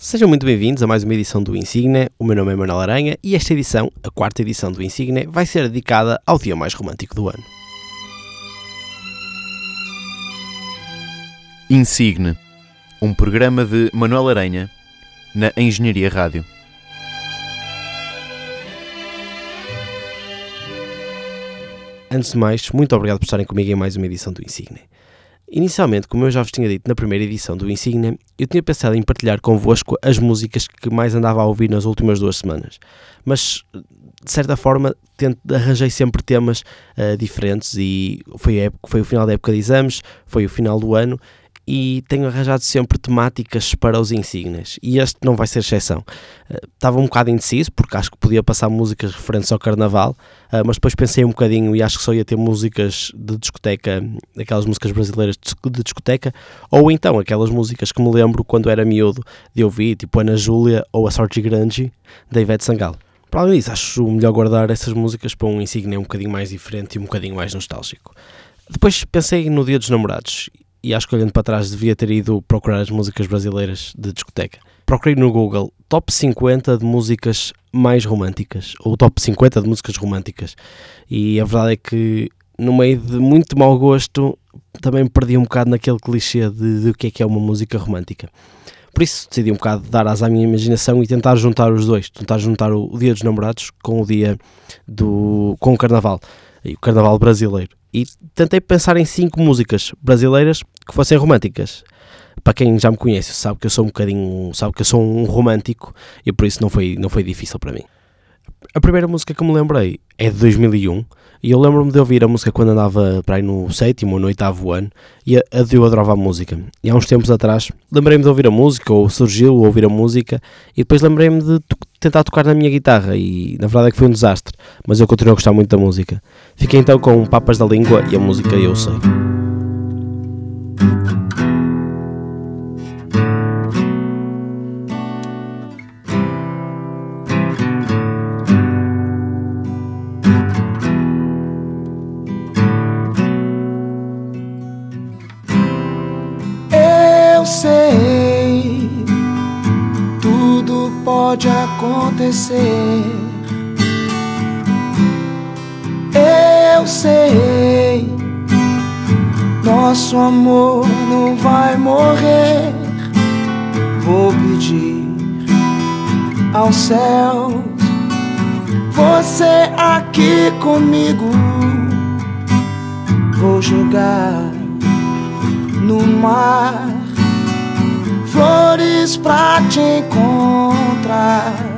Sejam muito bem-vindos a mais uma edição do Insigne. O meu nome é Manuel Aranha e esta edição, a quarta edição do Insigne, vai ser dedicada ao dia mais romântico do ano. Insigne, um programa de Manuel Aranha na Engenharia Rádio. Antes de mais, muito obrigado por estarem comigo em mais uma edição do Insigne. Inicialmente, como eu já vos tinha dito na primeira edição do Insigne, eu tinha pensado em partilhar convosco as músicas que mais andava a ouvir nas últimas duas semanas. Mas, de certa forma, tento, arranjei sempre temas uh, diferentes e foi, época, foi o final da época de exames, foi o final do ano e tenho arranjado sempre temáticas para os insígnias e este não vai ser exceção. Uh, estava um bocado indeciso porque acho que podia passar músicas referentes ao carnaval, uh, mas depois pensei um bocadinho e acho que só ia ter músicas de discoteca, aquelas músicas brasileiras de discoteca, ou então aquelas músicas que me lembro quando era miúdo de ouvir, tipo Ana Júlia ou a Sorte Grande da Ivete Sangalo. Para além disso, acho melhor guardar essas músicas para um insígnia um bocadinho mais diferente e um bocadinho mais nostálgico. Depois pensei no Dia dos Namorados e acho que olhando para trás devia ter ido procurar as músicas brasileiras de discoteca. Procurei no Google top 50 de músicas mais românticas, ou top 50 de músicas românticas, e a verdade é que no meio de muito mau gosto também perdi um bocado naquele clichê de, de o que é que é uma música romântica. Por isso decidi um bocado dar asa à minha imaginação e tentar juntar os dois, tentar juntar o, o dia dos namorados com o dia do com o carnaval, e o carnaval brasileiro e tentei pensar em cinco músicas brasileiras que fossem românticas. Para quem já me conhece, sabe que eu sou um bocadinho, sabe que eu sou um romântico e por isso não foi, não foi difícil para mim. A primeira música que me lembrei é de 2001 e eu lembro-me de ouvir a música quando andava para aí no sétimo ou no oitavo ano e a, a, eu adorava a música. E há uns tempos atrás lembrei-me de ouvir a música ou surgiu ouvir a música e depois lembrei-me de tentar tocar na minha guitarra e na verdade é que foi um desastre, mas eu continuo a gostar muito da música. Fiquei então com Papas da Língua e a música Eu Sei. Acontecer. Eu sei, nosso amor não vai morrer. Vou pedir ao céu, você aqui comigo. Vou jogar no mar flores pra te encontrar.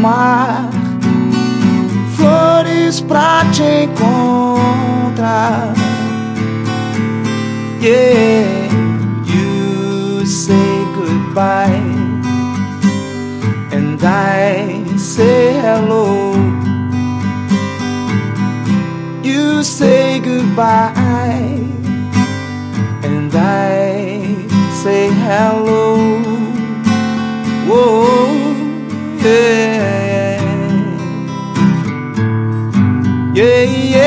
mar flores pra te encontrar. Yeah, you say goodbye, and I say hello. You say goodbye. I say hello. Whoa, yeah, yeah, yeah,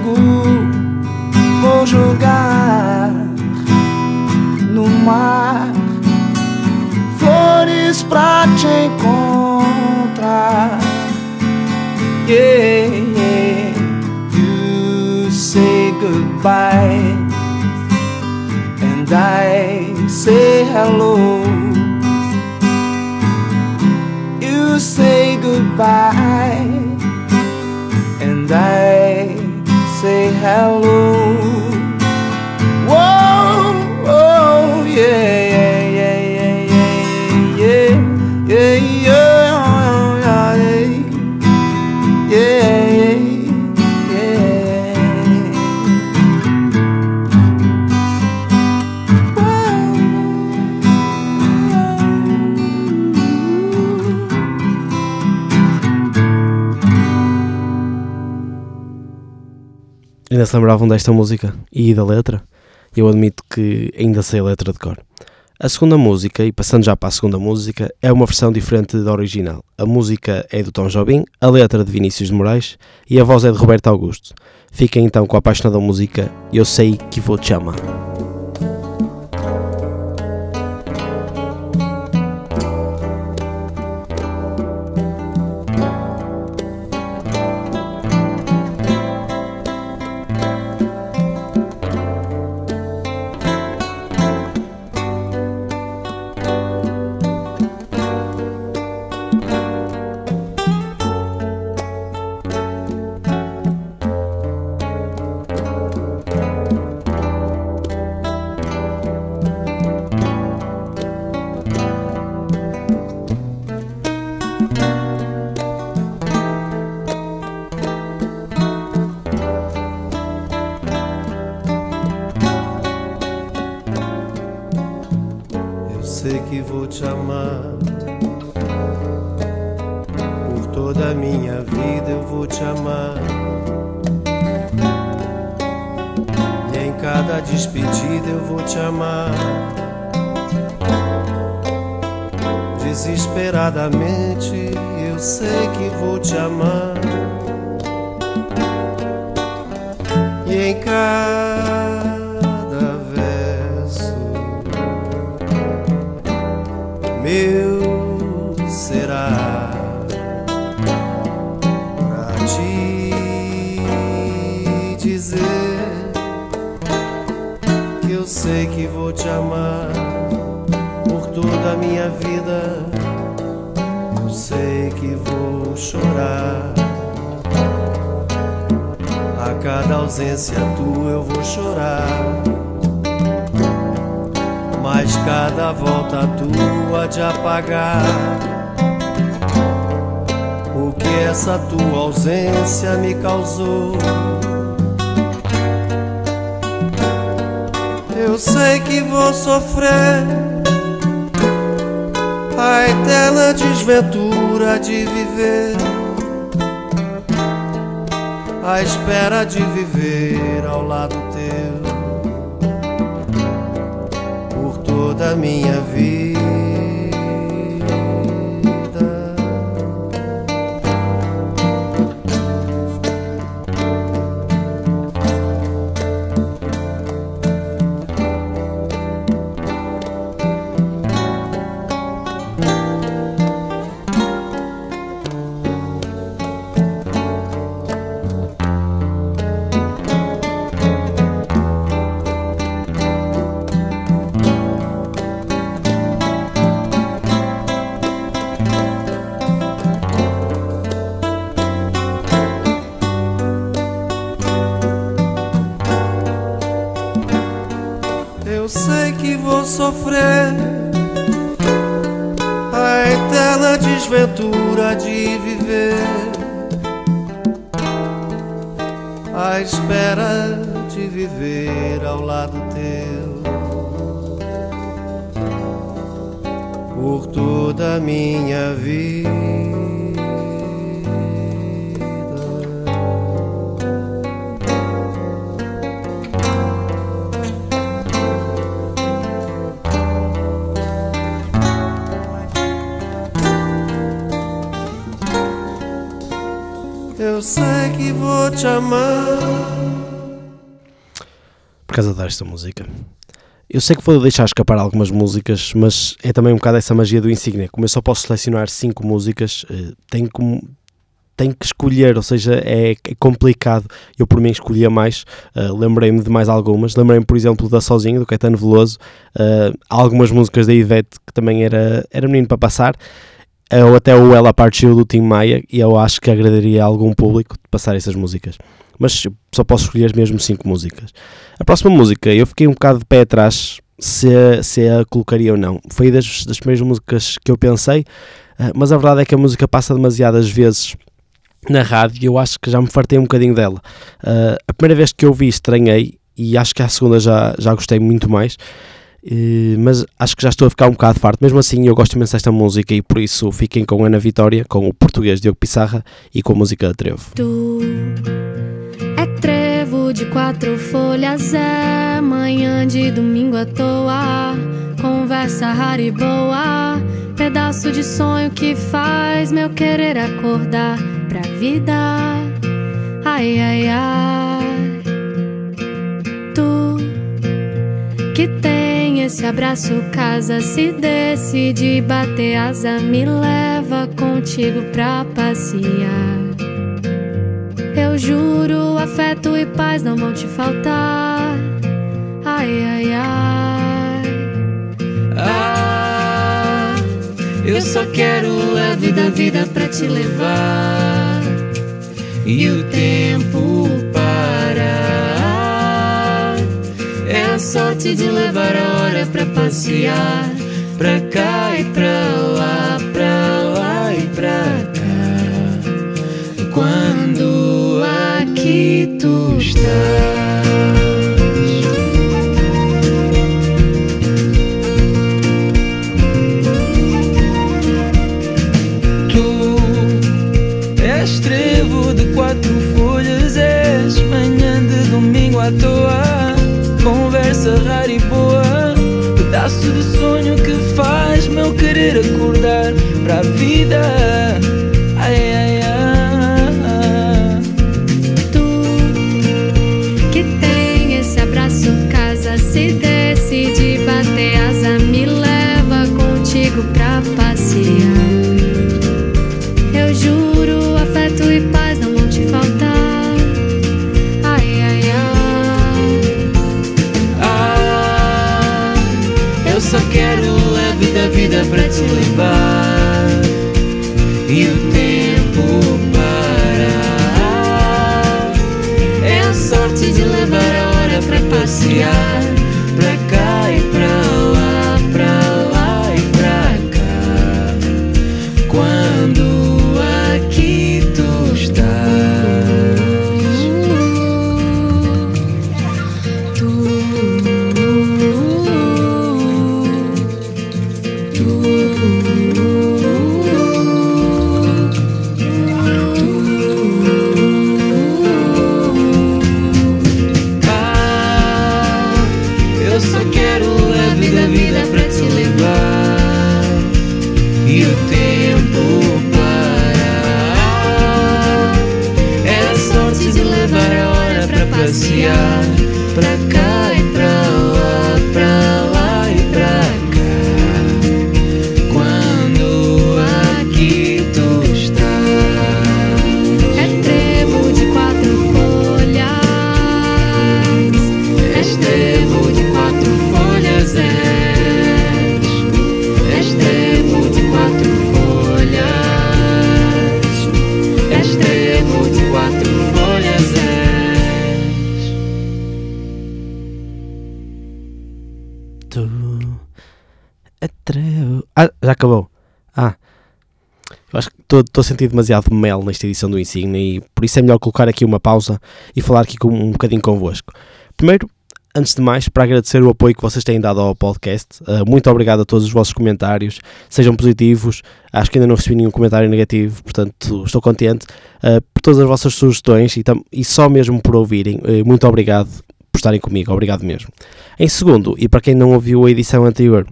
contigo vou jogar no mar flores pra te encontrar. Yeah, yeah. You say goodbye and I say hello. You say goodbye. Hello. Ainda se lembravam desta música e da letra? Eu admito que ainda sei a letra de cor. A segunda música, e passando já para a segunda música, é uma versão diferente da original. A música é do Tom Jobim, a letra de Vinícius de Moraes e a voz é de Roberto Augusto. Fiquem então com a apaixonada música Eu Sei Que Vou Te Amar. Sei que vou te amar. Por toda a minha vida eu vou te amar. E em cada despedida eu vou te amar. Desesperadamente eu sei que vou te amar. E em cada meu será pra te dizer que eu sei que vou te amar por toda a minha vida. Eu sei que vou chorar. A cada ausência tua eu vou chorar. Mas cada volta tua de apagar o que essa tua ausência me causou. Eu sei que vou sofrer a eterna desventura de viver, à espera de viver ao lado teu minha vida. Desventura de viver à espera de viver ao lado teu por toda a minha vida. Eu sei que vou te amar. por causa desta música. Eu sei que vou deixar escapar algumas músicas, mas é também um bocado essa magia do Insignia. Como eu só posso selecionar 5 músicas, eh, tenho, como, tem que escolher, ou seja, é, é complicado. Eu, por mim, escolhia mais. Uh, Lembrei-me de mais algumas. Lembrei-me, por exemplo, da Sozinho, do Caetano Veloso. Uh, algumas músicas da Ivete que também era, era menino para passar. Uh, ou até o Ela Partiu do Tim Maia. E eu acho que agradaria a algum público de passar essas músicas. Mas só posso escolher mesmo cinco músicas. A próxima música, eu fiquei um bocado de pé atrás se, se a colocaria ou não. Foi das, das primeiras músicas que eu pensei, mas a verdade é que a música passa demasiadas vezes na rádio e eu acho que já me fartei um bocadinho dela. Uh, a primeira vez que eu vi estranhei e acho que a segunda já, já gostei muito mais. Mas acho que já estou a ficar um bocado farto. Mesmo assim, eu gosto imenso desta música e por isso fiquem com Ana Vitória, com o português Diogo Pissarra e com a música Trevo. Tu é trevo de quatro folhas, é manhã de domingo à toa, conversa rara e boa, pedaço de sonho que faz meu querer acordar pra vida. Ai, ai, ai. Abraço, casa, se decide bater asa, me leva contigo pra passear. Eu juro, afeto e paz não vão te faltar. Ai, ai, ai. Ah, eu só quero leve da vida pra te levar e o tempo sorte de levar a hora pra passear, pra cá e pra lá, pra lá e pra cá. Quando aqui tu estás. Conversa rara e boa, pedaço de sonho que faz meu querer acordar para a vida. Acabou. Ah. Eu acho que estou a sentir demasiado mel nesta edição do Insignia e por isso é melhor colocar aqui uma pausa e falar aqui com, um bocadinho convosco. Primeiro, antes de mais, para agradecer o apoio que vocês têm dado ao podcast. Uh, muito obrigado a todos os vossos comentários, sejam positivos. Acho que ainda não recebi nenhum comentário negativo, portanto estou contente uh, por todas as vossas sugestões e, e só mesmo por ouvirem. Uh, muito obrigado por estarem comigo, obrigado mesmo. Em segundo, e para quem não ouviu a edição anterior,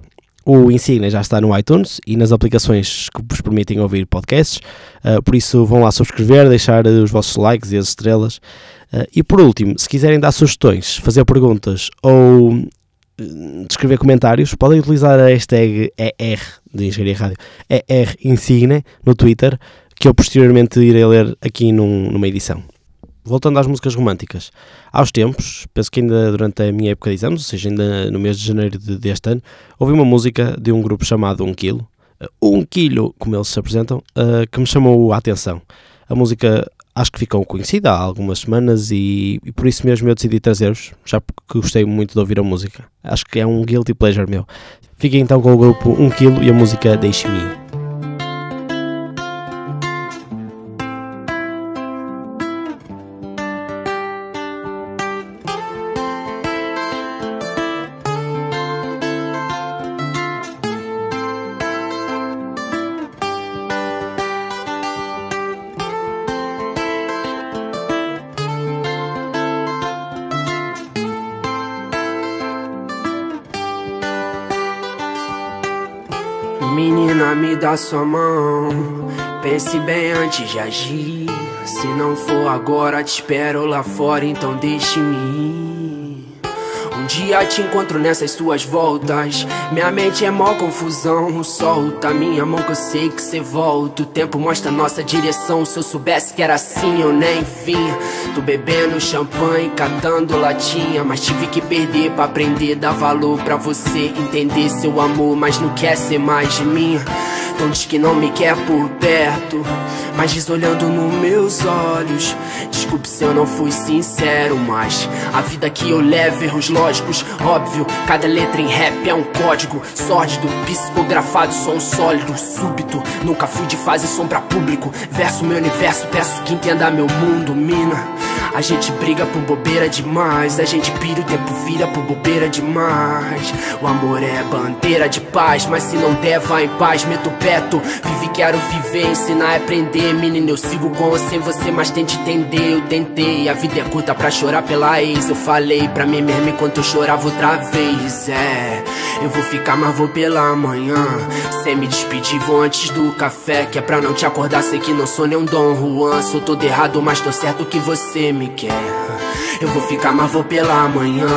o Insignia já está no iTunes e nas aplicações que vos permitem ouvir podcasts, uh, por isso vão lá subscrever, deixar os vossos likes e as estrelas. Uh, e por último, se quiserem dar sugestões, fazer perguntas ou uh, descrever comentários, podem utilizar a hashtag ER de Engenharia Rádio, ER Insigne no Twitter, que eu posteriormente irei ler aqui num, numa edição. Voltando às músicas românticas, aos tempos, penso que ainda durante a minha época de exames, ou seja, ainda no mês de janeiro de, deste ano, ouvi uma música de um grupo chamado Um Quilo, um quilo, como eles se apresentam, uh, que me chamou a atenção. A música acho que ficou conhecida há algumas semanas e, e por isso mesmo eu decidi trazer-vos, já porque gostei muito de ouvir a música. Acho que é um guilty pleasure meu. Fiquem então com o grupo 1 kg e a música Deixe-me Menina, me dá sua mão. Pense bem antes de agir. Se não for agora, te espero lá fora, então deixe-me ir dia te encontro nessas suas voltas. Minha mente é mó confusão. Solta minha mão que eu sei que cê volta. O tempo mostra nossa direção. Se eu soubesse que era assim, eu nem vim. Tô bebendo champanhe, catando latinha. Mas tive que perder pra aprender. Dar valor pra você entender seu amor. Mas não quer ser mais de mim. Diz que não me quer por perto. Mas diz olhando nos meus olhos. Desculpe se eu não fui sincero, mas a vida que eu levo, erros lógicos, óbvio. Cada letra em rap é um código sórdido, psicografado, som sólido, súbito. Nunca fui de fase sombra público. Verso meu universo, peço que entenda meu mundo, mina. A gente briga por bobeira demais. A gente pira o tempo vira por bobeira demais. O amor é bandeira de paz, mas se não der, vai em paz. Meto peto, vive, quero viver, ensinar é aprender. Menino, eu sigo com ou sem você, mas tente entender. Eu tentei, a vida é curta pra chorar pela ex. Eu falei pra mim mesmo enquanto eu chorava outra vez. É, eu vou ficar, mas vou pela manhã. Sem me despedir, vou antes do café. Que é pra não te acordar, sei que não sou nem um Dom Juan. Sou todo errado, mas tô certo que você me quer. Eu vou ficar, mas vou pela manhã.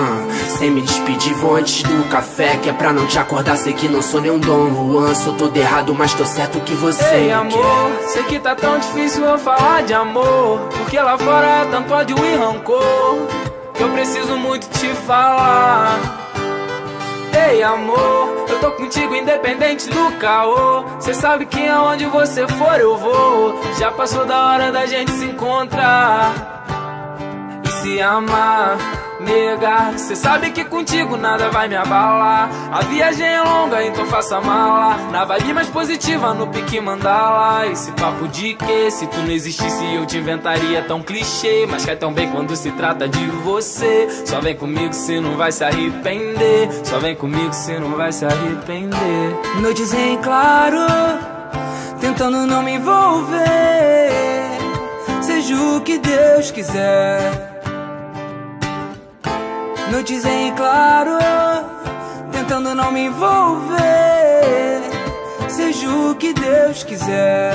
Sem me despedir, vou antes do café. Que é pra não te acordar, sei que não sou nem um Dom Juan. Sou todo errado, mas tô certo que você Ei, amor, quer. sei que tá tão difícil eu falar de amor. Porque lá fora é tanto ódio e rancor. Que eu preciso muito te falar. Ei, amor, eu tô contigo independente do caô. Cê sabe que aonde você for eu vou. Já passou da hora da gente se encontrar se amar. Nega, cê sabe que contigo nada vai me abalar. A viagem é longa, então faça mala. Na vibe mais positiva, no pique mandala. Esse papo de que se tu não existisse eu te inventaria tão clichê. Mas cai tão bem quando se trata de você. Só vem comigo, cê não vai se arrepender. Só vem comigo, cê não vai se arrepender. Noites em claro, tentando não me envolver. Seja o que Deus quiser. Noites em claro, tentando não me envolver. Seja o que Deus quiser.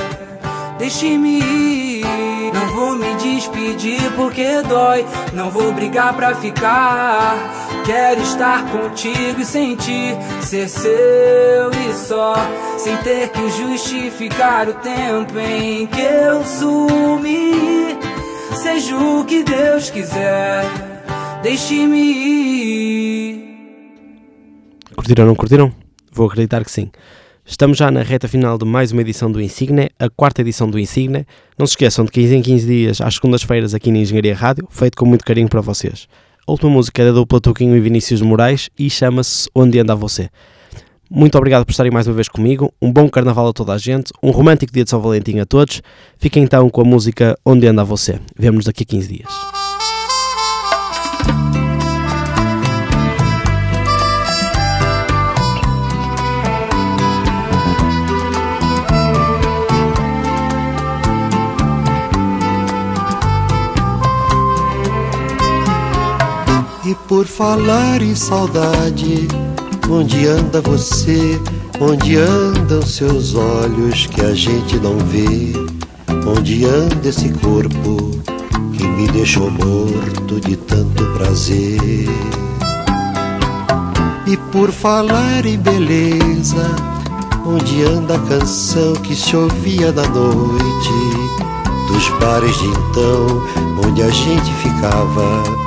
Deixe-me ir, não vou me despedir porque dói. Não vou brigar pra ficar. Quero estar contigo e sentir ser seu e só, sem ter que justificar o tempo em que eu sumi. Seja o que Deus quiser, deixe-me ir. Curtiram ou não curtiram? Vou acreditar que sim. Estamos já na reta final de mais uma edição do Insigne, a quarta edição do Insigne. Não se esqueçam de 15 em 15 dias, às segundas-feiras, aqui na Engenharia Rádio, feito com muito carinho para vocês. A última música é da dupla Tuquinho e Vinícius Moraes e chama-se Onde Anda Você. Muito obrigado por estarem mais uma vez comigo, um bom carnaval a toda a gente, um romântico dia de São Valentim a todos. Fiquem então com a música Onde Anda Você. Vemo-nos daqui a 15 dias. Por falar em saudade, onde anda você? Onde andam seus olhos que a gente não vê? Onde anda esse corpo que me deixou morto de tanto prazer? E por falar em beleza, onde anda a canção que se ouvia na noite dos bares de então, onde a gente ficava,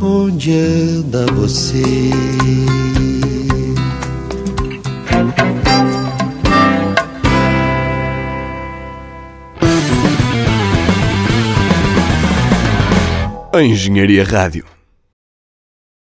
Onde anda você? Engenharia Rádio